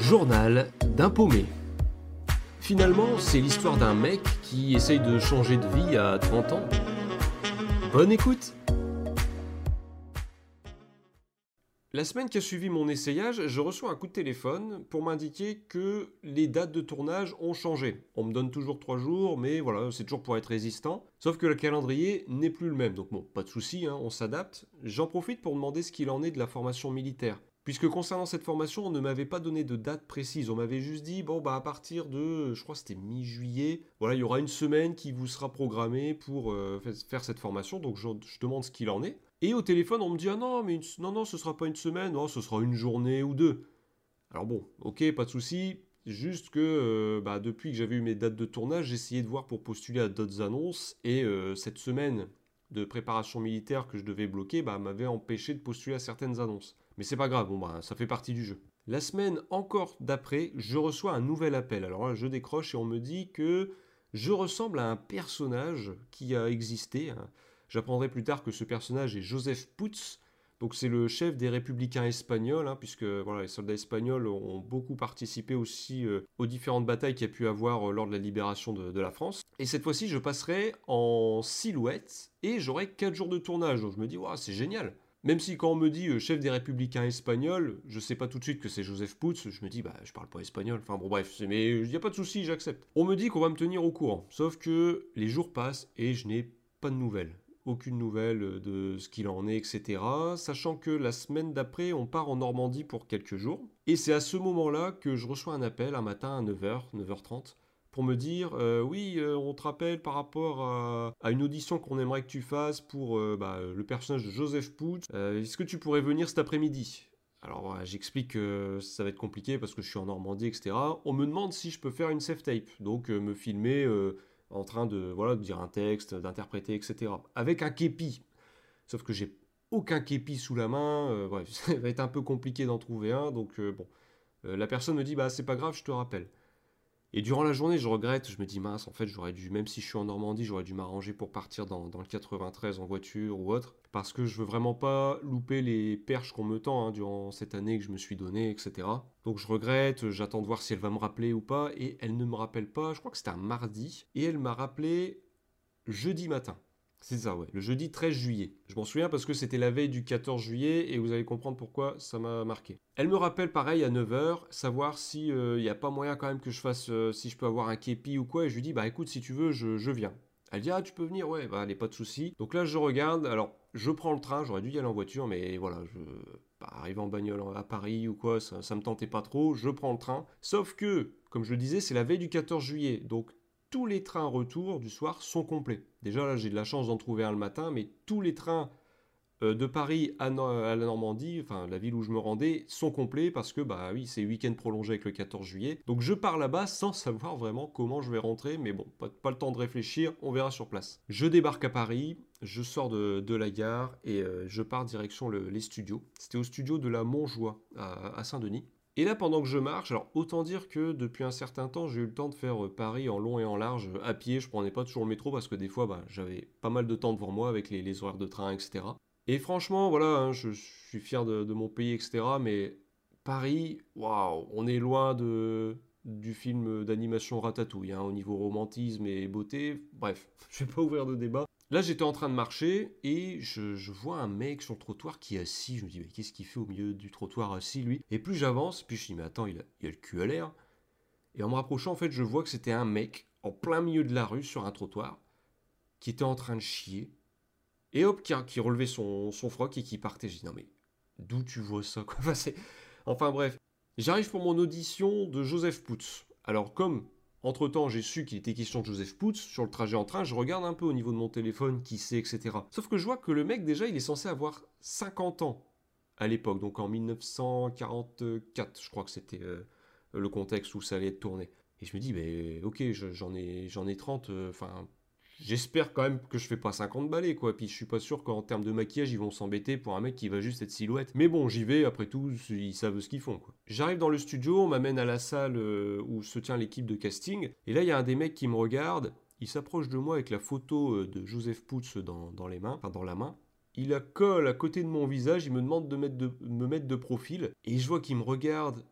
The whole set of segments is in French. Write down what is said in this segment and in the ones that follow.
Journal d'un paumé. Finalement, c'est l'histoire d'un mec qui essaye de changer de vie à 30 ans. Bonne écoute La semaine qui a suivi mon essayage, je reçois un coup de téléphone pour m'indiquer que les dates de tournage ont changé. On me donne toujours 3 jours, mais voilà, c'est toujours pour être résistant. Sauf que le calendrier n'est plus le même, donc bon, pas de souci, hein, on s'adapte. J'en profite pour demander ce qu'il en est de la formation militaire. Puisque concernant cette formation, on ne m'avait pas donné de date précise. On m'avait juste dit, bon, bah à partir de, je crois que c'était mi-juillet, voilà, il y aura une semaine qui vous sera programmée pour euh, faire cette formation. Donc je, demande ce qu'il en est. Et au téléphone, on me dit, ah non, mais non, non, ce sera pas une semaine, ce sera une journée ou deux. Alors bon, ok, pas de souci. Juste que euh, bah, depuis que j'avais eu mes dates de tournage, j'essayais de voir pour postuler à d'autres annonces. Et euh, cette semaine de préparation militaire que je devais bloquer bah, m'avait empêché de postuler à certaines annonces. Mais c'est pas grave, bon bah ça fait partie du jeu. La semaine encore d'après, je reçois un nouvel appel. Alors là, je décroche et on me dit que je ressemble à un personnage qui a existé. Hein. J'apprendrai plus tard que ce personnage est Joseph Putz. Donc c'est le chef des républicains espagnols, hein, puisque voilà, les soldats espagnols ont beaucoup participé aussi euh, aux différentes batailles qu'il y a pu avoir euh, lors de la libération de, la France. Et cette fois-ci, je passerai en silhouette et j'aurai 4 jours de tournage. Donc je me dis, wow, c'est génial. Même si quand on me dit euh, chef des républicains espagnols, je sais pas tout de suite que c'est Joseph Putz, je me dis bah je parle pas espagnol. Enfin bon bref, mais il n'y a pas de souci, j'accepte. On me dit qu'on va me tenir au courant, sauf que les jours passent et je n'ai pas de nouvelles. Aucune nouvelle de ce qu'il en est, etc. Sachant que la semaine d'après, on part en Normandie pour quelques jours. Et c'est à ce moment-là que je reçois un appel un matin à 9h, 9h30, pour me dire euh, oui, euh, on te rappelle par rapport à, une audition qu'on aimerait que tu fasses pour euh, bah, le personnage de Joseph Putz. Est-ce que tu pourrais venir cet après-midi? Alors j'explique que ça va être compliqué parce que je suis en Normandie, etc. On me demande si je peux faire une safe tape, donc me filmer en train de voilà de dire un texte, d'interpréter, etc. Avec un képi. Sauf que j'ai aucun képi sous la main. bref, ça va être un peu compliqué d'en trouver un. Donc bon, la personne me dit bah c'est pas grave, je te rappelle. Et durant la journée, je regrette, je me dis mince, en fait, j'aurais dû, même si je suis en Normandie, j'aurais dû m'arranger pour partir dans, le 93 en voiture ou autre, parce que je veux vraiment pas louper les perches qu'on me tend hein, durant cette année que je me suis donné, etc. Donc je regrette, j'attends de voir si elle va me rappeler ou pas, et elle ne me rappelle pas, je crois que c'était un mardi, et elle m'a rappelé jeudi matin. C'est ça, ouais. Le jeudi 13 juillet. Je m'en souviens parce que c'était la veille du 14 juillet et vous allez comprendre pourquoi ça m'a marqué. Elle me rappelle pareil à 9h, savoir si il euh, n'y a pas moyen quand même que je fasse, euh, si je peux avoir un képi ou quoi. Et je lui dis, bah écoute, si tu veux, je, viens. Elle dit, ah tu peux venir, ouais, bah allez, pas de souci. Donc là, je regarde, alors je prends le train, j'aurais dû y aller en voiture, mais voilà, je. Bah, arriver en bagnole à Paris ou quoi, ça, ça me tentait pas trop, je prends le train. Sauf que, comme je le disais, c'est la veille du 14 juillet, donc tous les trains retour du soir sont complets. Déjà là, j'ai de la chance d'en trouver un le matin, mais tous les trains euh, de Paris à, la Normandie, enfin la ville où je me rendais, sont complets parce que bah oui, c'est week-end prolongé avec le 14 juillet. Donc je pars là-bas sans savoir vraiment comment je vais rentrer, mais bon, pas, le temps de réfléchir, on verra sur place. Je débarque à Paris, je sors de, la gare et euh, je pars direction les studios. C'était au studio de la Montjoie à Saint-Denis. Et là, pendant que je marche, alors autant dire que depuis un certain temps, j'ai eu le temps de faire euh, Paris en long et en large euh, à pied. Je prenais pas toujours le métro parce que des fois, bah, j'avais pas mal de temps devant moi avec les, horaires de train, etc. Et franchement, voilà, hein, je, suis fier de, mon pays, etc. Mais Paris, waouh, on est loin de, du film d'animation Ratatouille, hein, au niveau romantisme et beauté. Bref, je vais pas ouvrir de débat. Là, j'étais en train de marcher et je, vois un mec sur le trottoir qui est assis. Je me dis, mais qu'est-ce qu'il fait au milieu du trottoir assis, lui? Et plus j'avance, puis je dis, mais attends, il a, le cul à l'air. Et en me rapprochant, en fait, je vois que c'était un mec en plein milieu de la rue sur un trottoir qui était en train de chier. Et hop, qui, relevait son, son, froc et qui partait. Je dis, non, mais d'où tu vois ça quoi? Enfin, enfin bref. J'arrive pour mon audition de Joseph Putz. Alors, comme entre-temps, j'ai su qu'il était question de Joseph Putz. Sur le trajet en train, je regarde un peu au niveau de mon téléphone qui sait, etc. Sauf que je vois que le mec, déjà, il est censé avoir 50 ans à l'époque, donc en 1944, je crois que c'était euh, le contexte où ça allait être tourné. Et je me dis, ben ok, j'en ai, j'en ai 30, euh, enfin, J'espère quand même que je fais pas 50 balais, quoi. Puis je suis pas sûr qu'en termes de maquillage, ils vont s'embêter pour un mec qui va juste être silhouette. Mais bon, j'y vais, après tout, ils savent ce qu'ils font, quoi. J'arrive dans le studio, on m'amène à la salle euh, où se tient l'équipe de casting. Et là, il y a un des mecs qui me regarde. Il s'approche de moi avec la photo euh, de Joseph Putz dans, les mains, enfin la main. Il la colle à côté de mon visage, il me demande de, mettre de me mettre de profil. Et je vois qu'il me regarde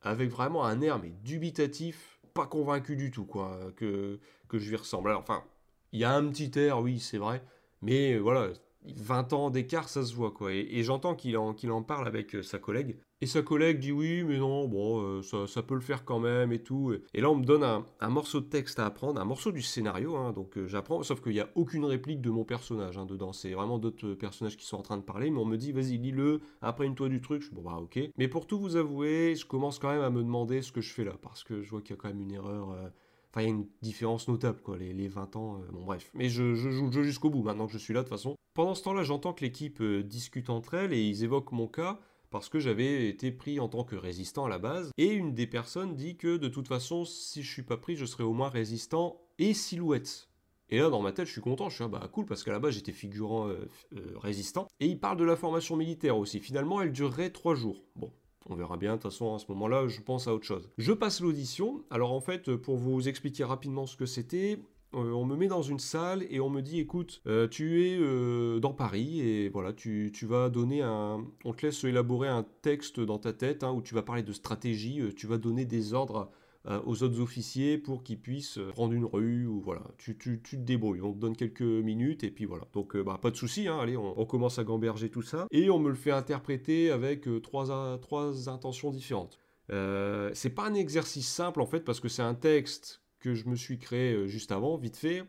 avec vraiment un air mais dubitatif, pas convaincu du tout quoi, que, que je lui ressemble. Alors enfin, il y a un petit air, oui, c'est vrai, mais voilà, 20 ans d'écart, ça se voit quoi. Et, j'entends qu'il en, en parle avec euh, sa collègue. Et sa collègue dit oui, mais non, bon, euh, ça, peut le faire quand même et tout. Et là, on me donne un, morceau de texte à apprendre, un morceau du scénario, hein, donc euh, j'apprends, sauf qu'il n'y a aucune réplique de mon personnage hein, dedans. C'est vraiment d'autres personnages qui sont en train de parler, mais on me dit vas-y, lis-le, apprenne-toi du truc. Je suis bon, bah ok. Mais pour tout vous avouer, je commence quand même à me demander ce que je fais là, parce que je vois qu'il y a quand même une erreur. Enfin, il y a une différence notable, quoi, les, 20 ans. bon, bref. Mais je, joue le jeu jusqu'au bout maintenant que je suis là, de toute façon. Pendant ce temps-là, j'entends que l'équipe euh, discute entre elles et ils évoquent mon cas parce que j'avais été pris en tant que résistant à la base. Et une des personnes dit que de toute façon, si je suis pas pris, je serai au moins résistant et silhouette. Et là, dans ma tête, je suis content, je suis ah bah cool, parce qu'à la base, j'étais figurant euh, euh, résistant. Et il parle de la formation militaire aussi. Finalement, elle durerait trois jours. Bon, on verra bien, de toute façon, à ce moment-là, je pense à autre chose. Je passe l'audition. Alors en fait, pour vous expliquer rapidement ce que c'était, euh, on me met dans une salle et on me dit écoute, euh, tu es euh, dans Paris et voilà, tu, vas donner un. On te laisse élaborer un texte dans ta tête hein, où tu vas parler de stratégie, tu vas donner des ordres aux autres officiers pour qu'ils puissent prendre une rue ou voilà, tu, tu, te débrouilles. On te donne quelques minutes et puis voilà. Donc bah, pas de souci, hein, allez, on, commence à gamberger tout ça et on me le fait interpréter avec trois, trois intentions différentes. c'est pas un exercice simple en fait parce que c'est un texte que je me suis créé euh, juste avant, vite fait.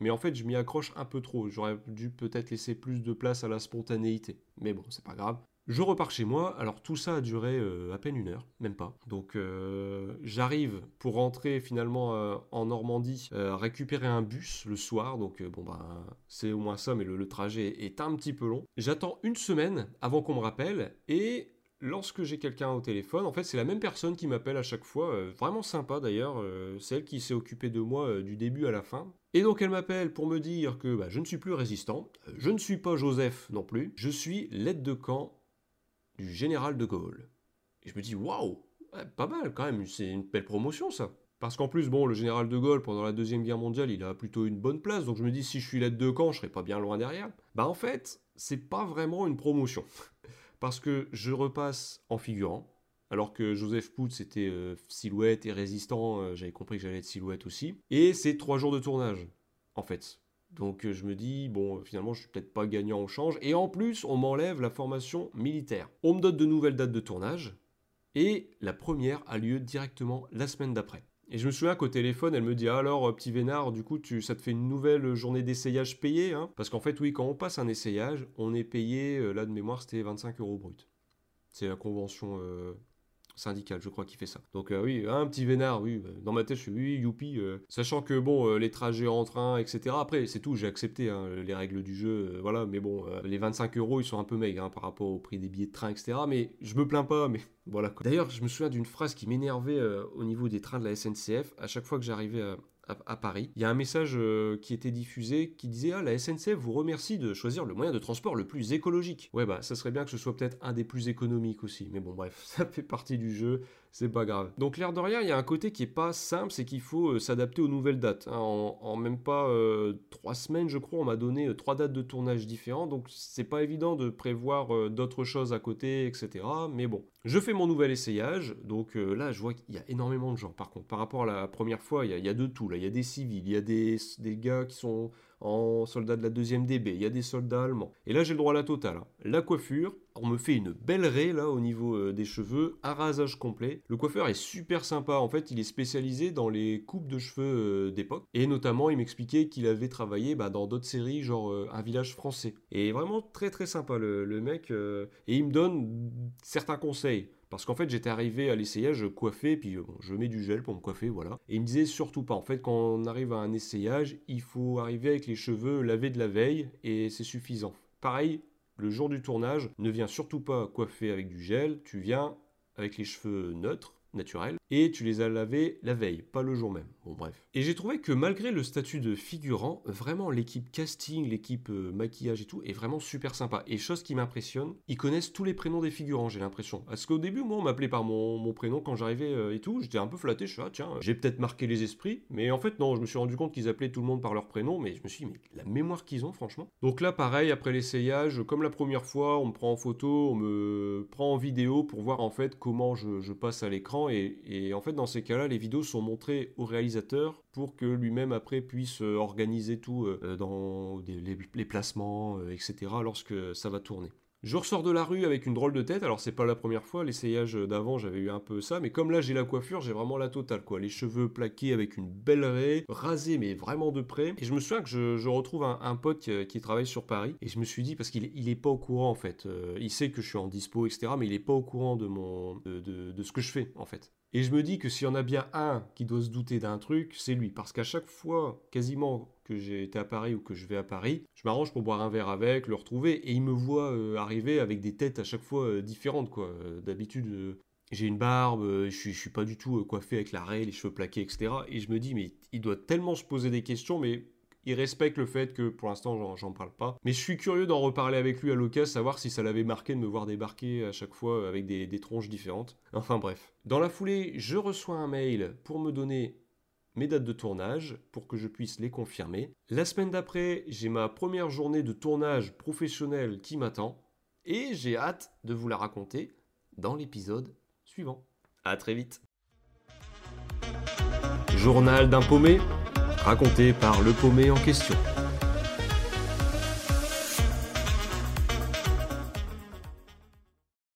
Mais en fait, je m'y accroche un peu trop. J'aurais dû peut-être laisser plus de place à la spontanéité. Mais bon, c'est pas grave. Je repars chez moi. Alors tout ça a duré euh, à peine une heure, même pas. Donc euh, j'arrive pour rentrer finalement en Normandie, récupérer un bus le soir. Donc bon bah c'est au moins ça, mais le trajet est un petit peu long. J'attends une semaine avant qu'on me rappelle et lorsque j'ai quelqu'un au téléphone, en fait, c'est la même personne qui m'appelle à chaque fois, euh, vraiment sympa d'ailleurs, euh, c'est elle qui s'est occupée de moi euh, du début à la fin. Et donc elle m'appelle pour me dire que bah, je ne suis plus résistant, je ne suis pas Joseph non plus, je suis l'aide de camp du général de Gaulle. Et je me dis, waouh, pas mal quand même, c'est une belle promotion ça. Parce qu'en plus, bon, le général de Gaulle, pendant la Deuxième Guerre mondiale, il a plutôt une bonne place, donc je me dis, si je suis l'aide de camp, je serai pas bien loin derrière. Bah en fait, c'est pas vraiment une promotion parce que je repasse en figurant, alors que Joseph Pout c'était euh, silhouette et résistant, euh, j'avais compris que j'allais être silhouette aussi. Et c'est trois jours de tournage, en fait. Donc euh, je me dis, bon, finalement, je suis peut-être pas gagnant au change. Et en plus, on m'enlève la formation militaire. On me donne de nouvelles dates de tournage. Et la première a lieu directement la semaine d'après. Et je me souviens qu'au téléphone, elle me dit alors, euh, petit vénard, du coup, tu, ça te fait une nouvelle journée d'essayage payée hein? Parce qu'en fait, oui, quand on passe un essayage, on est payé, euh, là de mémoire, c'était 25 euros brut. C'est la convention euh, syndical, je crois, qui fait ça. Donc euh, oui, un petit vénard, oui, euh, dans ma tête, je suis oui, youpi, euh, sachant que bon, les trajets en train, etc. Après, c'est tout, j'ai accepté hein, les règles du jeu, voilà, mais bon, les 25 euros, ils sont un peu maigres hein, par rapport au prix des billets de train, etc. Mais je me plains pas, mais voilà. D'ailleurs, je me souviens d'une phrase qui m'énervait au niveau des trains de la SNCF. À chaque fois que j'arrivais à à, Paris. Il y a un message euh, qui était diffusé qui disait Ah, la SNCF vous remercie de choisir le moyen de transport le plus écologique. Ouais, bah, ça serait bien que ce soit peut-être un des plus économiques aussi. Mais bon, bref, ça fait partie du jeu, c'est pas grave. Donc, l'air de rien, il y a un côté qui est pas simple, c'est qu'il faut euh, s'adapter aux nouvelles dates. Hein. En, même pas euh, trois semaines, je crois, on m'a donné trois dates de tournage différentes. Donc, c'est pas évident de prévoir d'autres choses à côté, etc. Mais bon, je fais mon nouvel essayage, donc euh, là je vois qu'il y a énormément de gens. Par contre, par rapport à la première fois, il y a, de tout. Là, il y a des civils, il y a des, des gars qui sont en soldats de la deuxième DB, il y a des soldats allemands. Et là j'ai le droit à la totale. Hein. La coiffure, on me fait une belle raie là au niveau euh, des cheveux, un rasage complet. Le coiffeur est super sympa, en fait il est spécialisé dans les coupes de cheveux euh, d'époque. Et notamment il m'expliquait qu'il avait travaillé bah, dans d'autres séries genre Un village français. Et vraiment très très sympa le mec. et il me donne certains conseils. Parce qu'en fait, j'étais arrivé à l'essayage coiffé, puis euh, je mets du gel pour me coiffer, voilà. Et il me disait surtout pas. En fait, quand on arrive à un essayage, il faut arriver avec les cheveux lavés de la veille, et c'est suffisant. Pareil, le jour du tournage, ne viens surtout pas coiffer avec du gel, tu viens avec les cheveux neutres, naturels, et tu les as lavés la veille, pas le jour même. Bon bref. Et j'ai trouvé que malgré le statut de figurant, vraiment l'équipe casting, l'équipe euh, maquillage et tout est vraiment super sympa. Et chose qui m'impressionne, ils connaissent tous les prénoms des figurants, j'ai l'impression. Parce qu'au début, moi, on m'appelait par mon, prénom quand j'arrivais euh, et tout. J'étais un peu flatté, je suis ah tiens, j'ai peut-être marqué les esprits. Mais en fait, non, je me suis rendu compte qu'ils appelaient tout le monde par leur prénom. Mais je me suis dit, mais la mémoire qu'ils ont, franchement. Donc là, pareil, après l'essayage, comme la première fois, on me prend en photo, on me prend en vidéo pour voir en fait comment je, passe à l'écran et, en fait dans ces cas-là les vidéos sont montrées au réalisateur pour que lui-même après puisse euh, organiser tout euh, dans les, placements, etc. lorsque ça va tourner. Je ressors de la rue avec une drôle de tête, alors c'est pas la première fois, l'essayage d'avant j'avais eu un peu ça, mais comme là j'ai la coiffure, j'ai vraiment la totale quoi. Les cheveux plaqués avec une belle raie, rasés mais vraiment de près. Et je me souviens que je, retrouve un, pote qui, travaille sur Paris, et je me suis dit, parce qu'il il est pas au courant en fait, euh, il sait que je suis en dispo, etc., mais il est pas au courant de, mon, de ce que je fais en fait. Et je me dis que s'il y en a bien un qui doit se douter d'un truc, c'est lui. Parce qu'à chaque fois, quasiment que j'ai été à Paris ou que je vais à Paris, je m'arrange pour boire un verre avec, le retrouver, et il me voit euh, arriver avec des têtes à chaque fois euh, différentes, quoi. Euh, d'habitude, j'ai une barbe, je suis, je suis pas du tout coiffé avec la raie, les cheveux plaqués, etc. Et je me dis, mais il doit tellement se poser des questions, mais il respecte le fait que pour l'instant j'en parle pas. Mais je suis curieux d'en reparler avec lui à l'occasion, savoir si ça l'avait marqué de me voir débarquer à chaque fois avec des, tronches différentes. Enfin bref. Dans la foulée, je reçois un mail pour me donner mes dates de tournage pour que je puisse les confirmer. La semaine d'après, j'ai ma première journée de tournage professionnel qui m'attend et j'ai hâte de vous la raconter dans l'épisode suivant. A très vite. Journal d'un paumé raconté par le paumé en question.